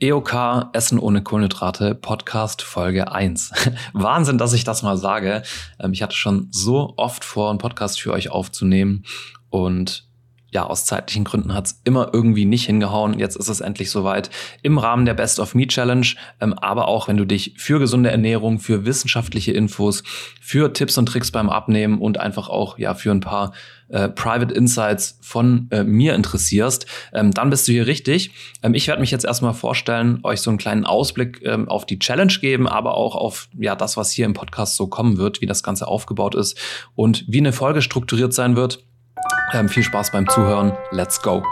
EOK Essen ohne Kohlenhydrate Podcast Folge 1. Wahnsinn, dass ich das mal sage. Ähm, ich hatte schon so oft vor, einen Podcast für euch aufzunehmen und ja, aus zeitlichen Gründen hat's immer irgendwie nicht hingehauen. Jetzt ist es endlich soweit im Rahmen der Best of Me Challenge. Ähm, aber auch wenn du dich für gesunde Ernährung, für wissenschaftliche Infos, für Tipps und Tricks beim Abnehmen und einfach auch ja für ein paar äh, Private Insights von äh, mir interessierst, ähm, dann bist du hier richtig. Ähm, ich werde mich jetzt erstmal vorstellen, euch so einen kleinen Ausblick ähm, auf die Challenge geben, aber auch auf ja das, was hier im Podcast so kommen wird, wie das Ganze aufgebaut ist und wie eine Folge strukturiert sein wird. Ähm, viel Spaß beim Zuhören. Let's go.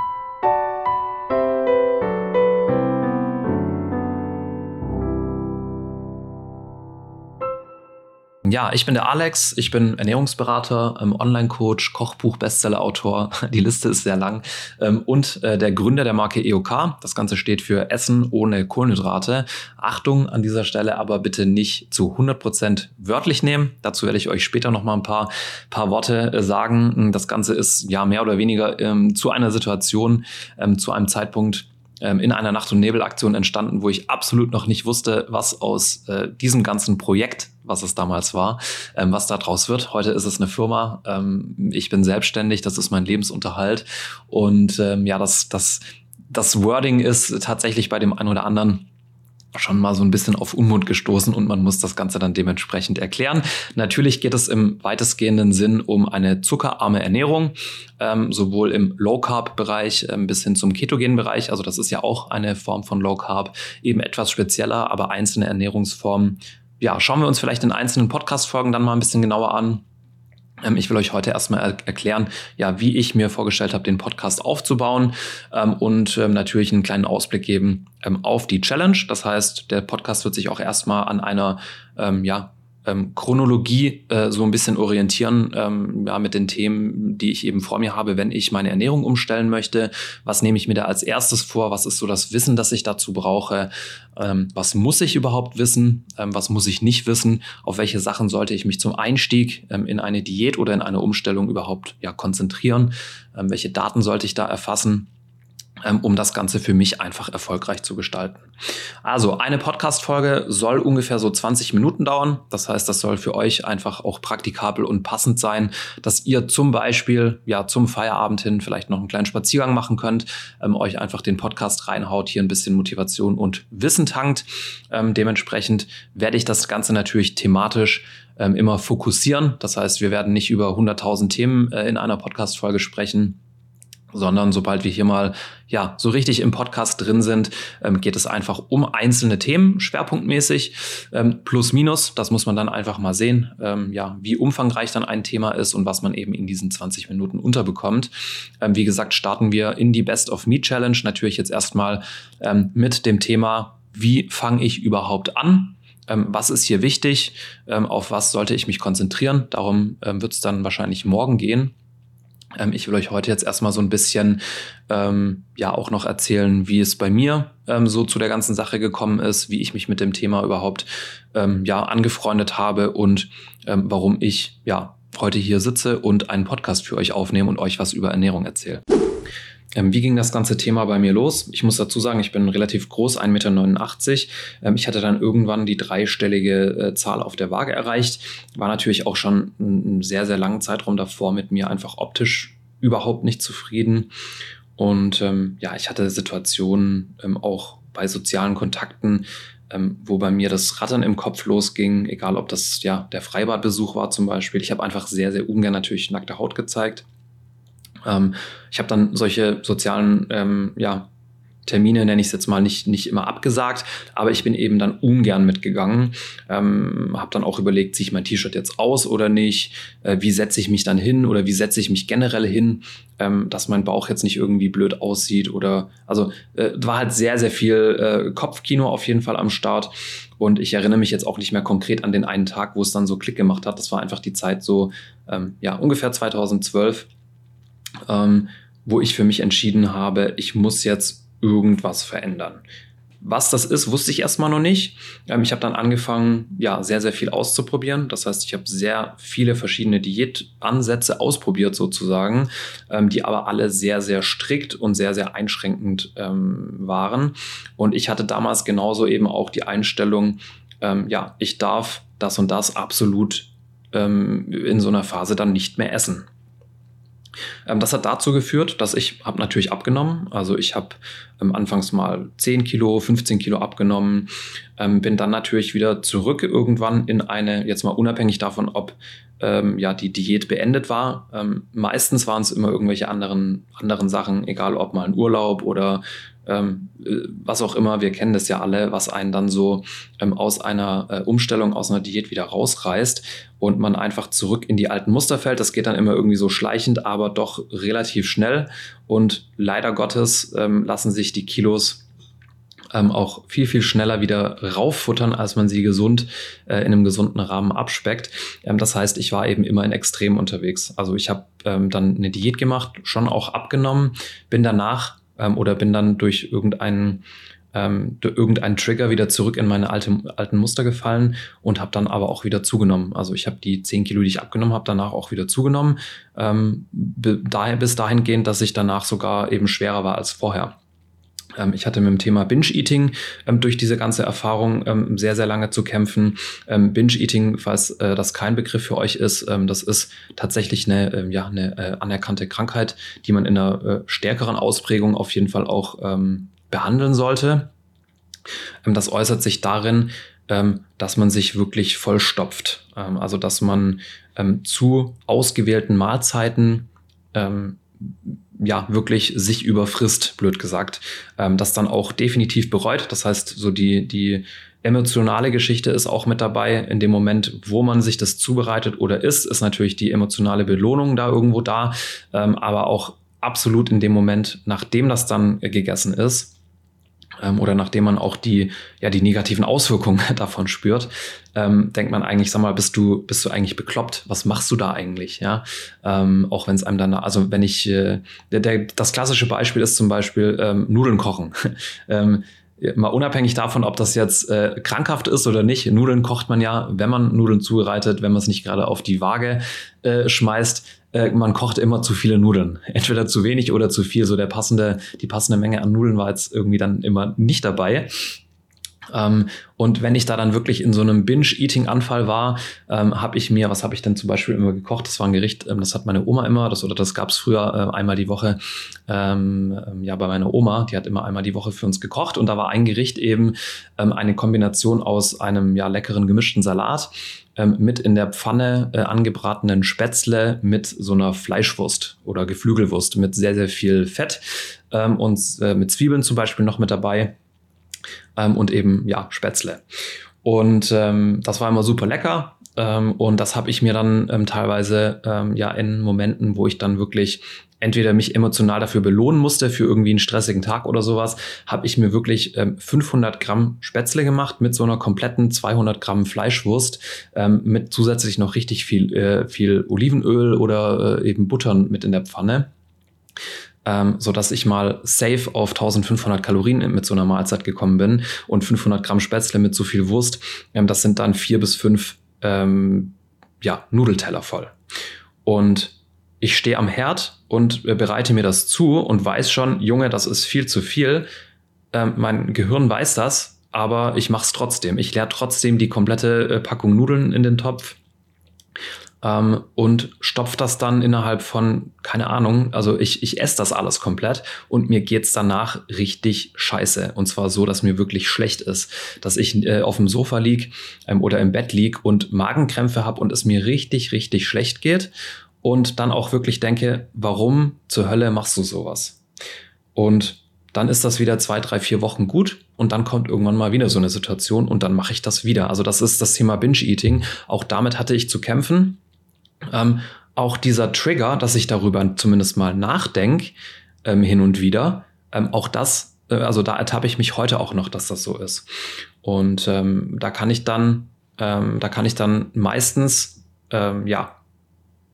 Ja, ich bin der Alex, ich bin Ernährungsberater, ähm, Online-Coach, Kochbuch, Bestseller-Autor, die Liste ist sehr lang ähm, und äh, der Gründer der Marke EOK. Das Ganze steht für Essen ohne Kohlenhydrate. Achtung an dieser Stelle aber bitte nicht zu 100% wörtlich nehmen. Dazu werde ich euch später noch mal ein paar, paar Worte äh, sagen. Das Ganze ist ja mehr oder weniger ähm, zu einer Situation, ähm, zu einem Zeitpunkt, in einer Nacht- und Nebelaktion entstanden, wo ich absolut noch nicht wusste, was aus äh, diesem ganzen Projekt, was es damals war, ähm, was da draus wird. Heute ist es eine Firma. Ähm, ich bin selbstständig, das ist mein Lebensunterhalt. Und ähm, ja, das, das, das Wording ist tatsächlich bei dem einen oder anderen schon mal so ein bisschen auf Unmut gestoßen und man muss das Ganze dann dementsprechend erklären. Natürlich geht es im weitestgehenden Sinn um eine zuckerarme Ernährung, ähm, sowohl im Low-Carb-Bereich ähm, bis hin zum Ketogen-Bereich. Also das ist ja auch eine Form von Low-Carb, eben etwas spezieller, aber einzelne Ernährungsformen. Ja, schauen wir uns vielleicht in einzelnen Podcast-Folgen dann mal ein bisschen genauer an. Ähm, ich will euch heute erstmal er erklären, ja, wie ich mir vorgestellt habe, den Podcast aufzubauen ähm, und ähm, natürlich einen kleinen Ausblick geben ähm, auf die Challenge. Das heißt, der Podcast wird sich auch erstmal an einer ähm, ja, ähm, Chronologie äh, so ein bisschen orientieren ähm, ja, mit den Themen, die ich eben vor mir habe, wenn ich meine Ernährung umstellen möchte. Was nehme ich mir da als erstes vor? Was ist so das Wissen, das ich dazu brauche? Ähm, was muss ich überhaupt wissen? Ähm, was muss ich nicht wissen? Auf welche Sachen sollte ich mich zum Einstieg ähm, in eine Diät oder in eine Umstellung überhaupt ja, konzentrieren? Ähm, welche Daten sollte ich da erfassen? Ähm, um das Ganze für mich einfach erfolgreich zu gestalten. Also eine Podcast-Folge soll ungefähr so 20 Minuten dauern. Das heißt, das soll für euch einfach auch praktikabel und passend sein, dass ihr zum Beispiel ja zum Feierabend hin vielleicht noch einen kleinen Spaziergang machen könnt, ähm, euch einfach den Podcast reinhaut, hier ein bisschen Motivation und Wissen tankt. Ähm, dementsprechend werde ich das Ganze natürlich thematisch ähm, immer fokussieren. Das heißt, wir werden nicht über 100.000 Themen äh, in einer Podcast-Folge sprechen sondern sobald wir hier mal ja so richtig im Podcast drin sind, ähm, geht es einfach um einzelne Themen, schwerpunktmäßig, ähm, plus minus. Das muss man dann einfach mal sehen, ähm, ja, wie umfangreich dann ein Thema ist und was man eben in diesen 20 Minuten unterbekommt. Ähm, wie gesagt, starten wir in die Best of Me Challenge natürlich jetzt erstmal ähm, mit dem Thema, wie fange ich überhaupt an? Ähm, was ist hier wichtig? auf was sollte ich mich konzentrieren? Darum wird es dann wahrscheinlich morgen gehen. Ähm, ich will euch heute jetzt erstmal so ein bisschen ähm, ja auch noch erzählen, wie es bei mir ähm, so zu der ganzen Sache gekommen ist, wie ich mich mit dem Thema überhaupt ähm, ja angefreundet habe und ähm, warum ich ja heute hier sitze und einen Podcast für euch aufnehme und euch was über Ernährung erzähle. Ähm, wie ging das ganze Thema bei mir los? Ich muss dazu sagen, ich bin relativ groß, 1,89 Meter. Ähm, ich hatte dann irgendwann die dreistellige äh, Zahl auf der Waage erreicht. War natürlich auch schon einen sehr, sehr langen Zeitraum davor mit mir einfach optisch überhaupt nicht zufrieden. Und ähm, ja, ich hatte Situationen ähm, auch bei sozialen Kontakten, ähm, wo bei mir das Rattern im Kopf losging, egal ob das ja der Freibadbesuch war zum Beispiel. Ich habe einfach sehr, sehr ungern natürlich nackte Haut gezeigt. Ähm, ich habe dann solche sozialen ähm, ja, Termine, nenne ich es jetzt mal, nicht, nicht immer abgesagt, aber ich bin eben dann ungern mitgegangen. Ähm, habe dann auch überlegt, ziehe ich mein T-Shirt jetzt aus oder nicht? Äh, wie setze ich mich dann hin oder wie setze ich mich generell hin, ähm, dass mein Bauch jetzt nicht irgendwie blöd aussieht oder also äh, war halt sehr, sehr viel äh, Kopfkino auf jeden Fall am Start. Und ich erinnere mich jetzt auch nicht mehr konkret an den einen Tag, wo es dann so Klick gemacht hat. Das war einfach die Zeit so, ähm, ja, ungefähr 2012 ähm, wo ich für mich entschieden habe, ich muss jetzt irgendwas verändern. was das ist, wusste ich erstmal noch nicht. Ähm, ich habe dann angefangen, ja, sehr, sehr viel auszuprobieren. Das heißt, ich habe sehr viele verschiedene Diätansätze ausprobiert sozusagen, ähm, die aber alle sehr, sehr strikt und sehr, sehr einschränkend ähm, waren. Und ich hatte damals genauso eben auch die Einstellung, ähm, ja, ich darf das und das absolut ähm, in so einer Phase dann nicht mehr essen. Ähm, das hat dazu geführt, dass ich habe natürlich abgenommen. Also ich habe ähm, anfangs mal 10 Kilo, 15 Kilo abgenommen, ähm, bin dann natürlich wieder zurück irgendwann in eine, jetzt mal unabhängig davon, ob ähm, ja die Diät beendet war. Ähm, meistens waren es immer irgendwelche anderen, anderen Sachen, egal ob mal ein Urlaub oder ähm, äh, was auch immer, wir kennen das ja alle, was einen dann so ähm, aus einer äh, Umstellung, aus einer Diät wieder rausreißt und man einfach zurück in die alten Muster fällt. Das geht dann immer irgendwie so schleichend, aber doch relativ schnell. Und leider Gottes ähm, lassen sich die Kilos ähm, auch viel, viel schneller wieder rauffuttern, als man sie gesund äh, in einem gesunden Rahmen abspeckt. Ähm, das heißt, ich war eben immer in Extrem unterwegs. Also ich habe ähm, dann eine Diät gemacht, schon auch abgenommen, bin danach ähm, oder bin dann durch irgendeinen ähm, durch irgendeinen Trigger wieder zurück in meine alte, alten Muster gefallen und habe dann aber auch wieder zugenommen. Also ich habe die 10 Kilo, die ich abgenommen habe, danach auch wieder zugenommen. Ähm, bis dahingehend, dass ich danach sogar eben schwerer war als vorher. Ähm, ich hatte mit dem Thema Binge-Eating ähm, durch diese ganze Erfahrung ähm, sehr, sehr lange zu kämpfen. Ähm, Binge-Eating, falls äh, das kein Begriff für euch ist, ähm, das ist tatsächlich eine, äh, ja, eine äh, anerkannte Krankheit, die man in einer äh, stärkeren Ausprägung auf jeden Fall auch ähm, behandeln sollte. das äußert sich darin, dass man sich wirklich vollstopft. also dass man zu ausgewählten Mahlzeiten ja, wirklich sich überfrisst, blöd gesagt, ähm, das dann auch definitiv bereut. Das heißt, so die, die emotionale Geschichte ist auch mit dabei. In dem Moment, wo man sich das zubereitet oder isst, ist natürlich die emotionale Belohnung da irgendwo da. Ähm, aber auch absolut in dem Moment, nachdem das dann gegessen ist, ähm, oder nachdem man auch die, ja, die negativen Auswirkungen davon spürt, ähm, denkt man eigentlich, sag mal, bist du, bist du eigentlich bekloppt? Was machst du da eigentlich? Ja, ähm, auch wenn es einem dann, also wenn ich, äh, der, der, das klassische Beispiel ist zum Beispiel ähm, Nudeln kochen. ähm, mal unabhängig davon, ob das jetzt äh, krankhaft ist oder nicht, Nudeln kocht man ja, wenn man Nudeln zubereitet, wenn man es nicht gerade auf die Waage äh, schmeißt, äh, man kocht immer zu viele Nudeln. Entweder zu wenig oder zu viel. So der passende, die passende Menge an Nudeln war jetzt irgendwie dann immer nicht dabei. Ähm, und wenn ich da dann wirklich in so einem Binge-Eating-Anfall war, ähm, habe ich mir, was habe ich denn zum Beispiel immer gekocht? Das war ein Gericht, ähm, das hat meine Oma immer, das oder das gab es früher äh, einmal die Woche. Ähm, ähm, ja, bei meiner Oma, die hat immer einmal die Woche für uns gekocht und da war ein Gericht eben ähm, eine Kombination aus einem ja leckeren gemischten Salat mit in der Pfanne äh, angebratenen Spätzle mit so einer Fleischwurst oder Geflügelwurst mit sehr, sehr viel Fett und äh, mit Zwiebeln zum Beispiel noch mit dabei ähm, und eben ja Spätzle. Und ähm, das war immer super lecker. Ähm, und das habe ich mir dann ähm, teilweise ähm, ja in Momenten, wo ich dann wirklich entweder mich emotional dafür belohnen musste für irgendwie einen stressigen Tag oder sowas, habe ich mir wirklich ähm, 500 Gramm Spätzle gemacht mit so einer kompletten 200 Gramm Fleischwurst ähm, mit zusätzlich noch richtig viel äh, viel Olivenöl oder äh, eben Butter mit in der Pfanne ähm, so dass ich mal safe auf 1500 Kalorien mit so einer Mahlzeit gekommen bin und 500 Gramm Spätzle mit so viel Wurst. Ähm, das sind dann vier bis fünf ähm, ja, Nudelteller voll. Und ich stehe am Herd und äh, bereite mir das zu und weiß schon, Junge, das ist viel zu viel. Ähm, mein Gehirn weiß das, aber ich mache es trotzdem. Ich leere trotzdem die komplette äh, Packung Nudeln in den Topf ähm, und stopft das dann innerhalb von, keine Ahnung, also ich, ich esse das alles komplett und mir geht's danach richtig scheiße. Und zwar so, dass mir wirklich schlecht ist, dass ich äh, auf dem Sofa lieg ähm, oder im Bett lieg und Magenkrämpfe habe und es mir richtig, richtig schlecht geht und dann auch wirklich denke, warum zur Hölle machst du sowas? Und dann ist das wieder zwei, drei, vier Wochen gut und dann kommt irgendwann mal wieder so eine Situation und dann mache ich das wieder. Also das ist das Thema Binge-Eating. Auch damit hatte ich zu kämpfen. Ähm, auch dieser Trigger, dass ich darüber zumindest mal nachdenke, ähm, hin und wieder, ähm, auch das, äh, also da ertappe ich mich heute auch noch, dass das so ist. Und ähm, da kann ich dann, ähm, da kann ich dann meistens, ähm, ja,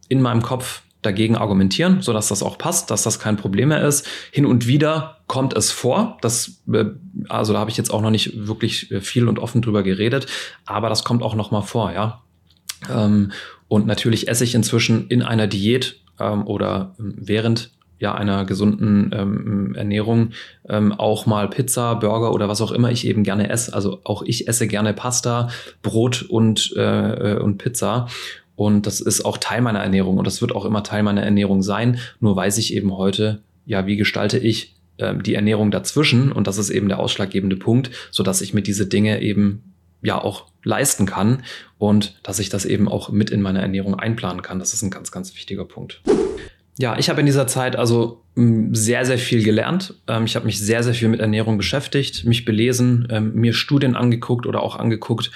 in meinem Kopf dagegen argumentieren, so dass das auch passt, dass das kein Problem mehr ist. Hin und wieder kommt es vor, das, äh, also da habe ich jetzt auch noch nicht wirklich äh, viel und offen drüber geredet, aber das kommt auch noch mal vor, ja. Ähm, und natürlich esse ich inzwischen in einer Diät ähm, oder während ja einer gesunden ähm, Ernährung ähm, auch mal Pizza, Burger oder was auch immer ich eben gerne esse. Also auch ich esse gerne Pasta, Brot und, äh, und Pizza. Und das ist auch Teil meiner Ernährung und das wird auch immer Teil meiner Ernährung sein. Nur weiß ich eben heute, ja, wie gestalte ich äh, die Ernährung dazwischen? Und das ist eben der ausschlaggebende Punkt, so dass ich mir diese Dinge eben ja auch leisten kann und dass ich das eben auch mit in meine Ernährung einplanen kann. Das ist ein ganz, ganz wichtiger Punkt. Ja, ich habe in dieser Zeit also sehr, sehr viel gelernt. Ähm, ich habe mich sehr, sehr viel mit Ernährung beschäftigt, mich belesen, ähm, mir Studien angeguckt oder auch angeguckt,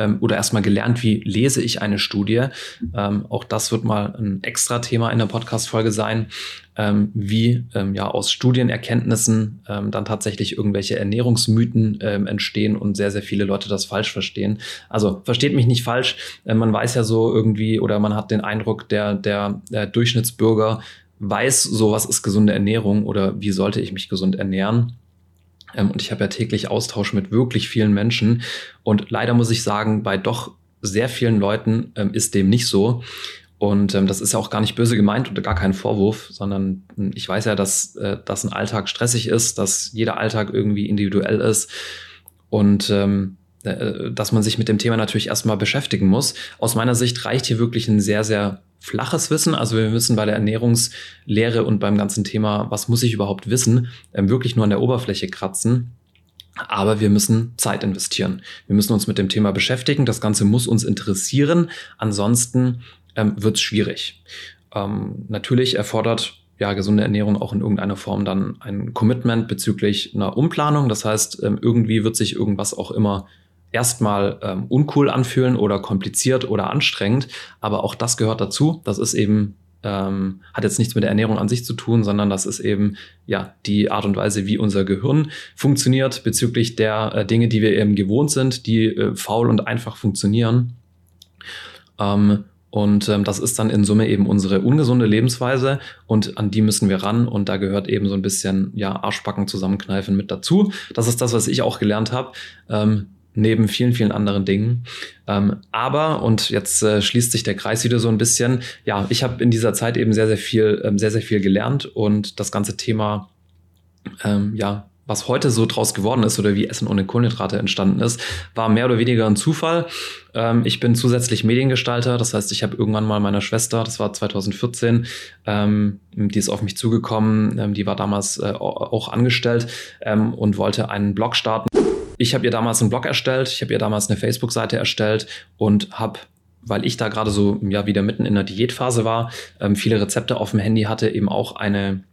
ähm, oder erstmal gelernt, wie lese ich eine Studie. Ähm, auch das wird mal ein extra Thema in der Podcast-Folge sein, ähm, wie ähm, ja aus Studienerkenntnissen ähm, dann tatsächlich irgendwelche Ernährungsmythen ähm, entstehen und sehr, sehr viele Leute das falsch verstehen. Also versteht mich nicht falsch. Äh, man weiß ja so irgendwie oder man hat den Eindruck, der, der, der Durchschnittsbürger weiß, so was ist gesunde Ernährung oder wie sollte ich mich gesund ernähren. Ähm, und ich habe ja täglich Austausch mit wirklich vielen Menschen. Und leider muss ich sagen, bei doch sehr vielen Leuten ähm, ist dem nicht so. Und ähm, das ist ja auch gar nicht böse gemeint oder gar kein Vorwurf, sondern hm, ich weiß ja, dass, äh, dass ein Alltag stressig ist, dass jeder Alltag irgendwie individuell ist und ähm, äh, dass man sich mit dem Thema natürlich erstmal beschäftigen muss. Aus meiner Sicht reicht hier wirklich ein sehr, sehr flaches Wissen. Also wir müssen bei der Ernährungslehre und beim ganzen Thema, was muss ich überhaupt wissen, ähm, wirklich nur an der Oberfläche kratzen. Aber wir müssen Zeit investieren. Wir müssen uns mit dem Thema beschäftigen. Das Ganze muss uns interessieren. Ansonsten ähm, wird es schwierig. Ähm, natürlich erfordert ja, gesunde Ernährung auch in irgendeiner Form dann ein Commitment bezüglich einer Umplanung. Das heißt, ähm, irgendwie wird sich irgendwas auch immer erstmal ähm, uncool anfühlen oder kompliziert oder anstrengend, aber auch das gehört dazu. Das ist eben ähm, hat jetzt nichts mit der Ernährung an sich zu tun, sondern das ist eben ja die Art und Weise, wie unser Gehirn funktioniert bezüglich der äh, Dinge, die wir eben gewohnt sind, die äh, faul und einfach funktionieren. Ähm, und ähm, das ist dann in Summe eben unsere ungesunde Lebensweise und an die müssen wir ran und da gehört eben so ein bisschen ja Arschbacken zusammenkneifen mit dazu. Das ist das, was ich auch gelernt habe. Ähm, neben vielen, vielen anderen Dingen. Ähm, aber, und jetzt äh, schließt sich der Kreis wieder so ein bisschen, ja, ich habe in dieser Zeit eben sehr, sehr viel, ähm, sehr, sehr viel gelernt und das ganze Thema, ähm, ja, was heute so draus geworden ist oder wie Essen ohne Kohlenhydrate entstanden ist, war mehr oder weniger ein Zufall. Ähm, ich bin zusätzlich Mediengestalter, das heißt, ich habe irgendwann mal meiner Schwester, das war 2014, ähm, die ist auf mich zugekommen, ähm, die war damals äh, auch angestellt und wollte einen Blog starten ich habe ihr damals einen Blog erstellt, ich habe ihr damals eine Facebook-Seite erstellt und habe weil ich da gerade so ja wieder mitten in der Diätphase war, ähm, viele Rezepte auf dem Handy hatte, eben auch eine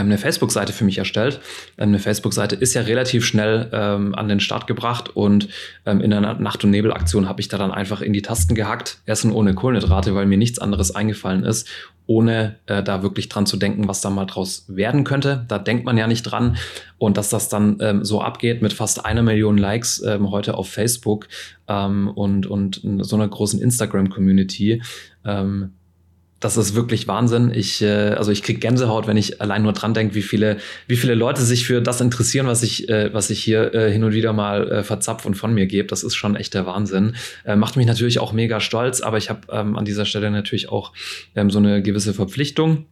eine Facebook-Seite für mich erstellt. Ähm, eine Facebook-Seite ist ja relativ schnell ähm, an den Start gebracht und ähm, in der Nacht- und Nebel-Aktion habe ich da dann einfach in die Tasten gehackt, Essen ohne Kohlenhydrate, weil mir nichts anderes eingefallen ist, ohne äh, da wirklich dran zu denken, was da mal draus werden könnte. Da denkt man ja nicht dran. Und dass das dann ähm, so abgeht mit fast einer Million Likes ähm, heute auf Facebook und, und so einer großen Instagram-Community, das ist wirklich Wahnsinn. Ich, äh, also ich krieg Gänsehaut, wenn ich allein nur dran denke, wie viele, wie viele Leute sich für das interessieren, was ich, äh, was ich hier äh, hin und wieder mal äh, verzapf und von mir gebe. Das ist schon echt der Wahnsinn. Äh, macht mich natürlich auch mega stolz, aber ich habe ähm, an dieser Stelle natürlich auch ähm, so eine gewisse Verpflichtung.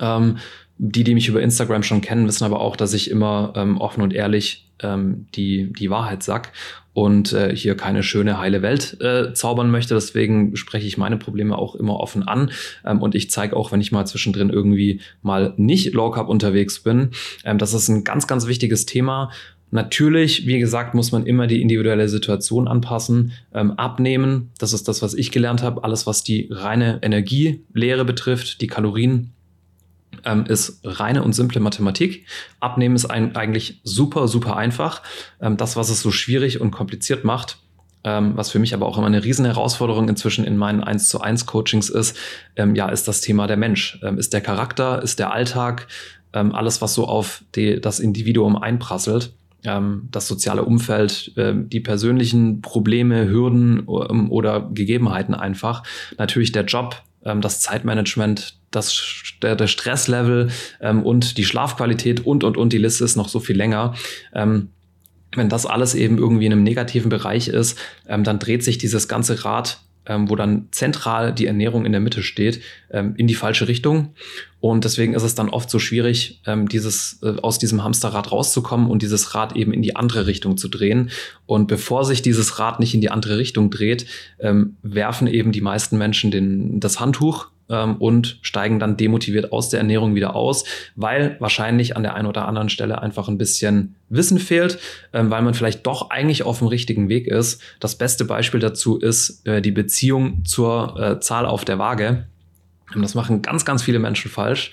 Ähm, die, die mich über Instagram schon kennen, wissen aber auch, dass ich immer ähm, offen und ehrlich ähm, die, die Wahrheit sag und äh, hier keine schöne, heile Welt äh, zaubern möchte. Deswegen spreche ich meine Probleme auch immer offen an. Ähm, und ich zeige auch, wenn ich mal zwischendrin irgendwie mal nicht Low Carb unterwegs bin, ähm, das ist ein ganz, ganz wichtiges Thema. Natürlich, wie gesagt, muss man immer die individuelle Situation anpassen, ähm, abnehmen. Das ist das, was ich gelernt habe. Alles, was die reine Energielehre betrifft, die Kalorien ähm, ist reine und simple Mathematik. Abnehmen ist ein, eigentlich super, super einfach. Ähm, das, was es so schwierig und kompliziert macht, ähm, was für mich aber auch immer eine riesen Herausforderung inzwischen in meinen 1 zu 1 Coachings ist, ähm, ja, ist das Thema der Mensch. Ähm, ist der Charakter, ist der Alltag, ähm, alles, was so auf die, das Individuum einprasselt das soziale Umfeld, die persönlichen Probleme, Hürden oder Gegebenheiten einfach. Natürlich der Job, ähm, das Zeitmanagement, das, der, der Stresslevel ähm, und die Schlafqualität und, und, und, die Liste ist noch so viel länger. Ähm, wenn das alles eben irgendwie in einem negativen Bereich ist, ähm, dann dreht sich dieses ganze Rad ähm, wo dann zentral die Ernährung in der Mitte steht, ähm, in die falsche Richtung. Und deswegen ist es dann oft so schwierig, ähm, dieses, äh, aus diesem Hamsterrad rauszukommen und dieses Rad eben in die andere Richtung zu drehen. Und bevor sich dieses Rad nicht in die andere Richtung dreht, werfen eben die meisten Menschen den, das Handtuch ähm, und steigen dann demotiviert aus der Ernährung wieder aus, weil wahrscheinlich an der einen oder anderen Stelle einfach ein bisschen Wissen fehlt, ähm, weil man vielleicht doch eigentlich auf dem richtigen Weg ist. Das beste Beispiel dazu ist äh, die Beziehung zur äh, Zahl auf der Waage. Das machen ganz, ganz viele Menschen falsch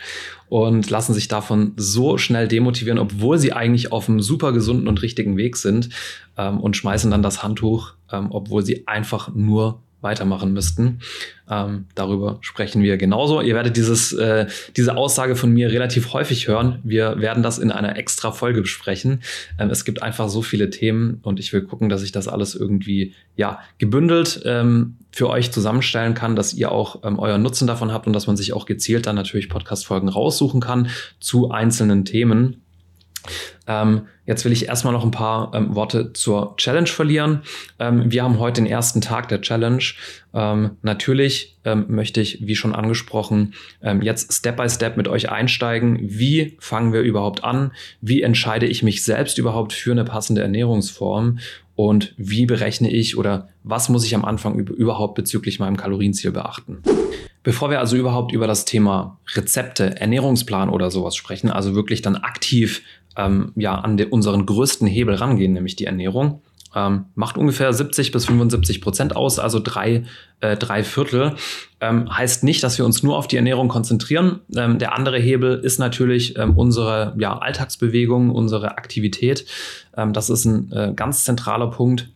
und lassen sich davon so schnell demotivieren, obwohl sie eigentlich auf einem super gesunden und richtigen Weg sind ähm, und schmeißen dann das Handtuch, ähm, obwohl sie einfach nur weitermachen müssten. Ähm, darüber sprechen wir genauso. Ihr werdet dieses, äh, diese Aussage von mir relativ häufig hören. Wir werden das in einer extra Folge besprechen. Ähm, es gibt einfach so viele Themen und ich will gucken, dass ich das alles irgendwie ja gebündelt ähm, für euch zusammenstellen kann, dass ihr auch ähm, euren Nutzen davon habt und dass man sich auch gezielt dann natürlich Podcast-Folgen raussuchen kann zu einzelnen Themen. Ähm, jetzt will ich erstmal noch ein paar ähm, Worte zur Challenge verlieren. Ähm, wir haben heute den ersten Tag der Challenge. Ähm, natürlich ähm, möchte ich, wie schon angesprochen, ähm, jetzt Step by Step mit euch einsteigen. Wie fangen wir überhaupt an? Wie entscheide ich mich selbst überhaupt für eine passende Ernährungsform? Und wie berechne ich oder was muss ich am Anfang überhaupt bezüglich meinem Kalorienziel beachten? Bevor wir also überhaupt über das Thema Rezepte, Ernährungsplan oder sowas sprechen, also wirklich dann aktiv ähm, ja, an de, unseren größten Hebel rangehen, nämlich die Ernährung. Ähm, macht ungefähr 70 bis 75 Prozent aus, also drei, äh, drei Viertel. Ähm, heißt nicht, dass wir uns nur auf die Ernährung konzentrieren. Ähm, der andere Hebel ist natürlich ähm, unsere ja, Alltagsbewegung, unsere Aktivität. Ähm, das ist ein äh, ganz zentraler Punkt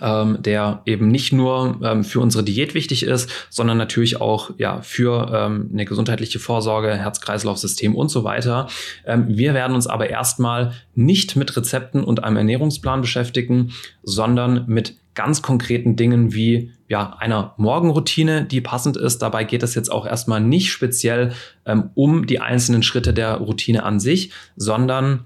ähm, der eben nicht nur ähm, für unsere Diät wichtig ist, sondern natürlich auch ja, für ähm, eine gesundheitliche Vorsorge, Herz-Kreislauf-System und so weiter. Ähm, wir werden uns aber erstmal nicht mit Rezepten und einem Ernährungsplan beschäftigen, sondern mit ganz konkreten Dingen wie ja, einer Morgenroutine, die passend ist. Dabei geht es jetzt auch erstmal nicht speziell ähm, um die einzelnen Schritte der Routine an sich, sondern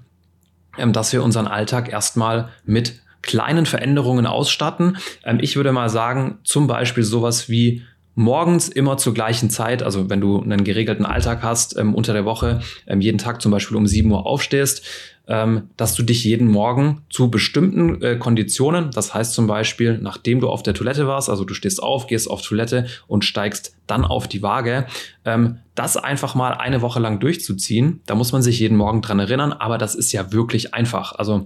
ähm, dass wir unseren Alltag erstmal mit kleinen Veränderungen ausstatten. Ähm, ich würde mal sagen, zum Beispiel sowas wie morgens immer zur gleichen Zeit, also wenn du einen geregelten Alltag hast, ähm, unter der Woche, ähm, jeden Tag zum Beispiel um 7 Uhr aufstehst, ähm, dass du dich jeden Morgen zu bestimmten äh, Konditionen, das heißt zum Beispiel, nachdem du auf der Toilette warst, also du stehst auf, gehst auf Toilette und steigst dann auf die Waage, ähm, das einfach mal eine Woche lang durchzuziehen. Da muss man sich jeden Morgen dran erinnern, aber das ist ja wirklich einfach. Also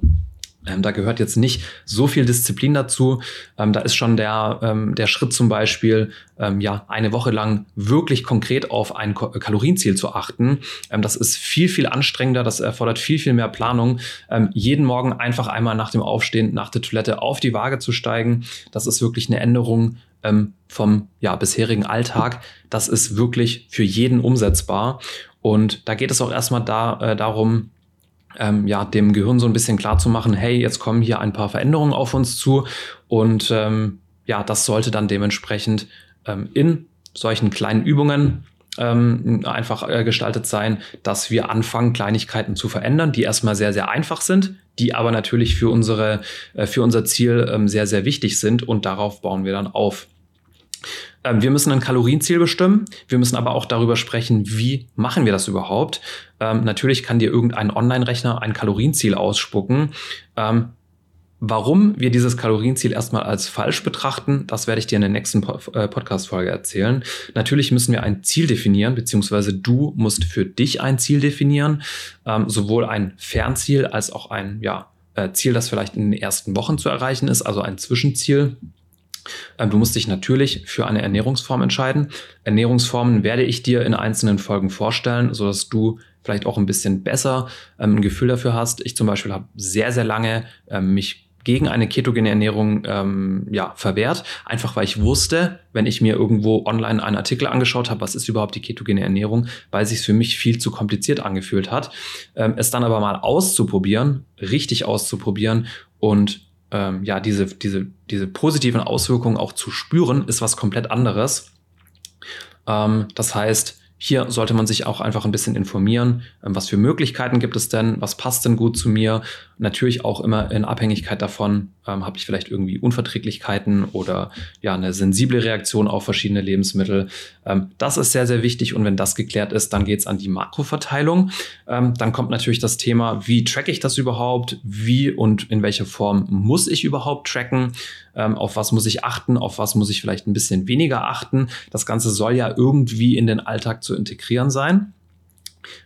ähm, da gehört jetzt nicht so viel Disziplin dazu. Ähm, da ist schon der, ähm, der Schritt zum Beispiel, ähm, ja, eine Woche lang wirklich konkret auf ein Ko Kalorienziel zu achten. Ähm, das ist viel, viel anstrengender. Das erfordert viel, viel mehr Planung. Ähm, jeden Morgen einfach einmal nach dem Aufstehen, nach der Toilette auf die Waage zu steigen. Das ist wirklich eine Änderung vom ja, bisherigen Alltag. Das ist wirklich für jeden umsetzbar. Und da geht es auch erstmal da, äh, darum, ähm, ja, dem Gehirn so ein bisschen klar zu machen, hey, jetzt kommen hier ein paar Veränderungen auf uns zu und ähm, ja, das sollte dann dementsprechend ähm, in solchen kleinen Übungen ähm, einfach äh, gestaltet sein, dass wir anfangen, Kleinigkeiten zu verändern, die erstmal sehr, sehr einfach sind, die aber natürlich für unsere, äh, für unser Ziel ähm, sehr, sehr wichtig sind und darauf bauen wir dann auf. Ähm, wir müssen ein Kalorienziel bestimmen. Wir müssen aber auch darüber sprechen, wie machen wir das überhaupt. Ähm, natürlich kann dir irgendein Online-Rechner ein Kalorienziel ausspucken. Ähm, warum wir dieses Kalorienziel erstmal als falsch betrachten, das werde ich dir in der nächsten äh, Podcast-Folge erzählen. Natürlich müssen wir ein Ziel definieren, beziehungsweise du musst für dich ein Ziel definieren. Ähm, sowohl ein Fernziel als auch ein ja, äh, Ziel, das vielleicht in den ersten Wochen zu erreichen ist, also ein Zwischenziel. Ähm, du musst dich natürlich für eine Ernährungsform entscheiden. Ernährungsformen werde ich dir in einzelnen Folgen vorstellen, sodass du vielleicht auch ein bisschen besser ähm, ein Gefühl dafür hast. Ich zum Beispiel habe sehr, sehr lange ähm, mich gegen eine ketogene Ernährung ähm, ja, verwehrt, einfach weil ich wusste, wenn ich mir irgendwo online einen Artikel angeschaut habe, was ist überhaupt die ketogene Ernährung, weil es sich für mich viel zu kompliziert angefühlt hat. Ähm, es dann aber mal auszuprobieren, richtig auszuprobieren und ähm, ja, diese, diese, diese positiven Auswirkungen auch zu spüren, ist was komplett anderes. Ähm, das heißt, hier sollte man sich auch einfach ein bisschen informieren, ähm, was für Möglichkeiten gibt es denn, was passt denn gut zu mir. Natürlich auch immer in Abhängigkeit davon, ähm, habe ich vielleicht irgendwie Unverträglichkeiten oder ja eine sensible Reaktion auf verschiedene Lebensmittel. Ähm, das ist sehr, sehr wichtig und wenn das geklärt ist, dann geht es an die Makroverteilung. Ähm, dann kommt natürlich das Thema, wie tracke ich das überhaupt? Wie und in welcher Form muss ich überhaupt tracken? Ähm, auf was muss ich achten? Auf was muss ich vielleicht ein bisschen weniger achten? Das Ganze soll ja irgendwie in den Alltag zu integrieren sein.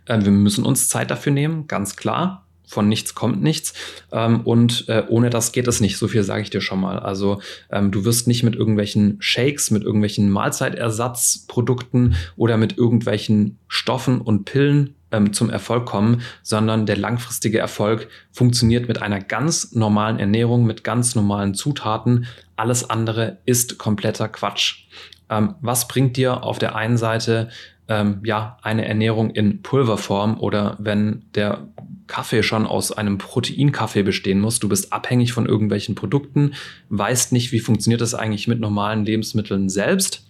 Ähm, wir müssen uns Zeit dafür nehmen, ganz klar von nichts kommt nichts. Ähm, und äh, ohne das geht es nicht. So viel sage ich dir schon mal. Also ähm, du wirst nicht mit irgendwelchen Shakes, mit irgendwelchen Mahlzeitersatzprodukten oder mit irgendwelchen Stoffen und Pillen ähm, zum Erfolg kommen, sondern der langfristige Erfolg funktioniert mit einer ganz normalen Ernährung, mit ganz normalen Zutaten. Alles andere ist kompletter Quatsch. Ähm, was bringt dir auf der einen Seite ähm, ja eine Ernährung in Pulverform oder wenn der Kaffee schon aus einem Proteinkaffee bestehen muss. Du bist abhängig von irgendwelchen Produkten, weißt nicht, wie funktioniert das eigentlich mit normalen Lebensmitteln selbst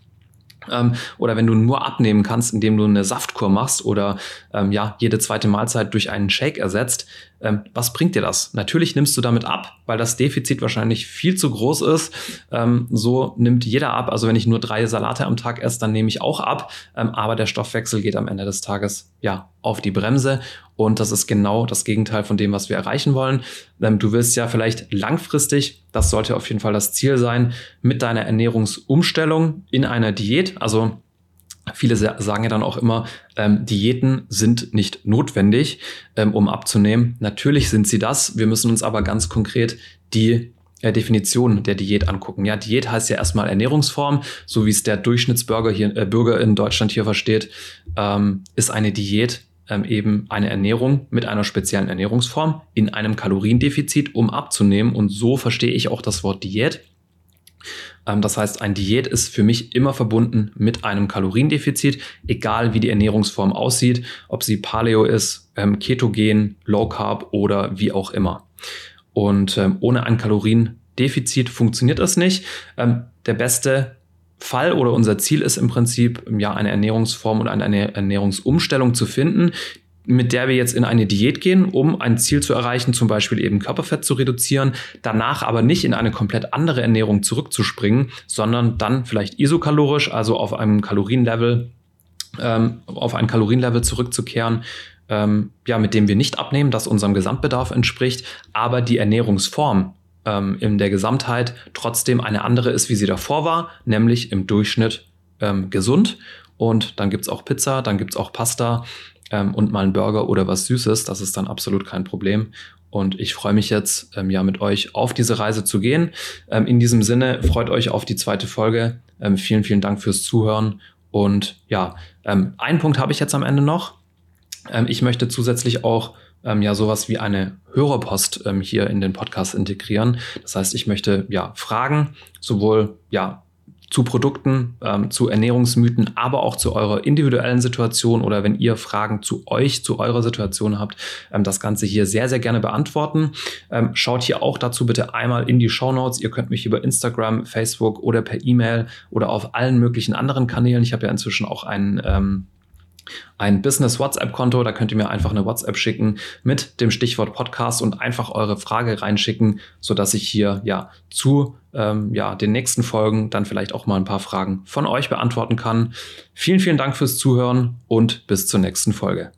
ähm, oder wenn du nur abnehmen kannst, indem du eine Saftkur machst oder ähm, ja, jede zweite Mahlzeit durch einen Shake ersetzt, ähm, was bringt dir das? Natürlich nimmst du damit ab, weil das Defizit wahrscheinlich viel zu groß ist. Ähm, so nimmt jeder ab. Also wenn ich nur drei Salate am Tag esse, dann nehme ich auch ab. Ähm, aber der Stoffwechsel geht am Ende des Tages ja auf die Bremse. Und das ist genau das Gegenteil von dem, was wir erreichen wollen. Ähm, du willst ja vielleicht langfristig, das sollte auf jeden Fall das Ziel sein, mit deiner Ernährungsumstellung in einer Diät, also Viele sagen ja dann auch immer, ähm, Diäten sind nicht notwendig, ähm, um abzunehmen. Natürlich sind sie das. Wir müssen uns aber ganz konkret die äh, Definition der Diät angucken. Ja, Diät heißt ja erstmal Ernährungsform, so wie es der Durchschnittsbürger hier, äh, Bürger in Deutschland hier versteht, ähm, ist eine Diät ähm, eben eine Ernährung mit einer speziellen Ernährungsform in einem Kaloriendefizit, um abzunehmen. Und so verstehe ich auch das Wort Diät. Ähm, das heißt, ein Diät ist für mich immer verbunden mit einem Kaloriendefizit, egal wie die Ernährungsform aussieht, ob sie Paleo ist, ähm, Ketogen, Low Carb oder wie auch immer. Und ähm, ohne ein Kaloriendefizit funktioniert das nicht. der beste Fall oder unser Ziel ist im Prinzip, ja, eine Ernährungsform und eine Ernährungsumstellung zu finden, mit der wir jetzt in eine Diät gehen, um ein Ziel zu erreichen, zum Beispiel eben Körperfett zu reduzieren, danach aber nicht in eine komplett andere Ernährung zurückzuspringen, sondern dann vielleicht isokalorisch, also auf einem Kalorienlevel, ähm, auf ein Kalorienlevel zurückzukehren, ähm, ja, mit dem wir nicht abnehmen, das unserem Gesamtbedarf entspricht, aber die Ernährungsform ähm, in der Gesamtheit trotzdem eine andere ist, wie sie davor war, nämlich im Durchschnitt ähm, gesund. Und dann gibt's auch Pizza, dann gibt's auch Pasta ähm, und mal einen Burger oder was Süßes. Das ist dann absolut kein Problem. Und ich freue mich jetzt, ähm, ja, mit euch auf diese Reise zu gehen. Ähm, in diesem Sinne, freut euch auf die zweite Folge. Ähm, vielen, vielen Dank fürs Zuhören. Und ja, ähm, einen Punkt habe ich jetzt am Ende noch. Ähm, ich möchte zusätzlich auch ähm, ja sowas wie eine Hörerpost ähm, hier in den Podcast integrieren. Das heißt, ich möchte ja Fragen sowohl ja zu Produkten, ähm, zu Ernährungsmythen, aber auch zu eurer individuellen Situation oder wenn ihr Fragen zu euch, zu eurer Situation habt, ähm, das Ganze hier sehr, sehr gerne beantworten. Ähm, schaut hier auch dazu bitte einmal in die Show Notes. Ihr könnt mich über Instagram, Facebook oder per E-Mail oder auf allen möglichen anderen Kanälen. Ich habe ja inzwischen auch einen ähm, ein Business WhatsApp-Konto. Da könnt ihr mir einfach eine WhatsApp schicken mit dem Stichwort Podcast und einfach eure Frage reinschicken, sodass ich hier ja zu ähm, ja, den nächsten Folgen dann vielleicht auch mal ein paar Fragen von euch beantworten kann. Vielen, vielen Dank fürs Zuhören und bis zur nächsten Folge.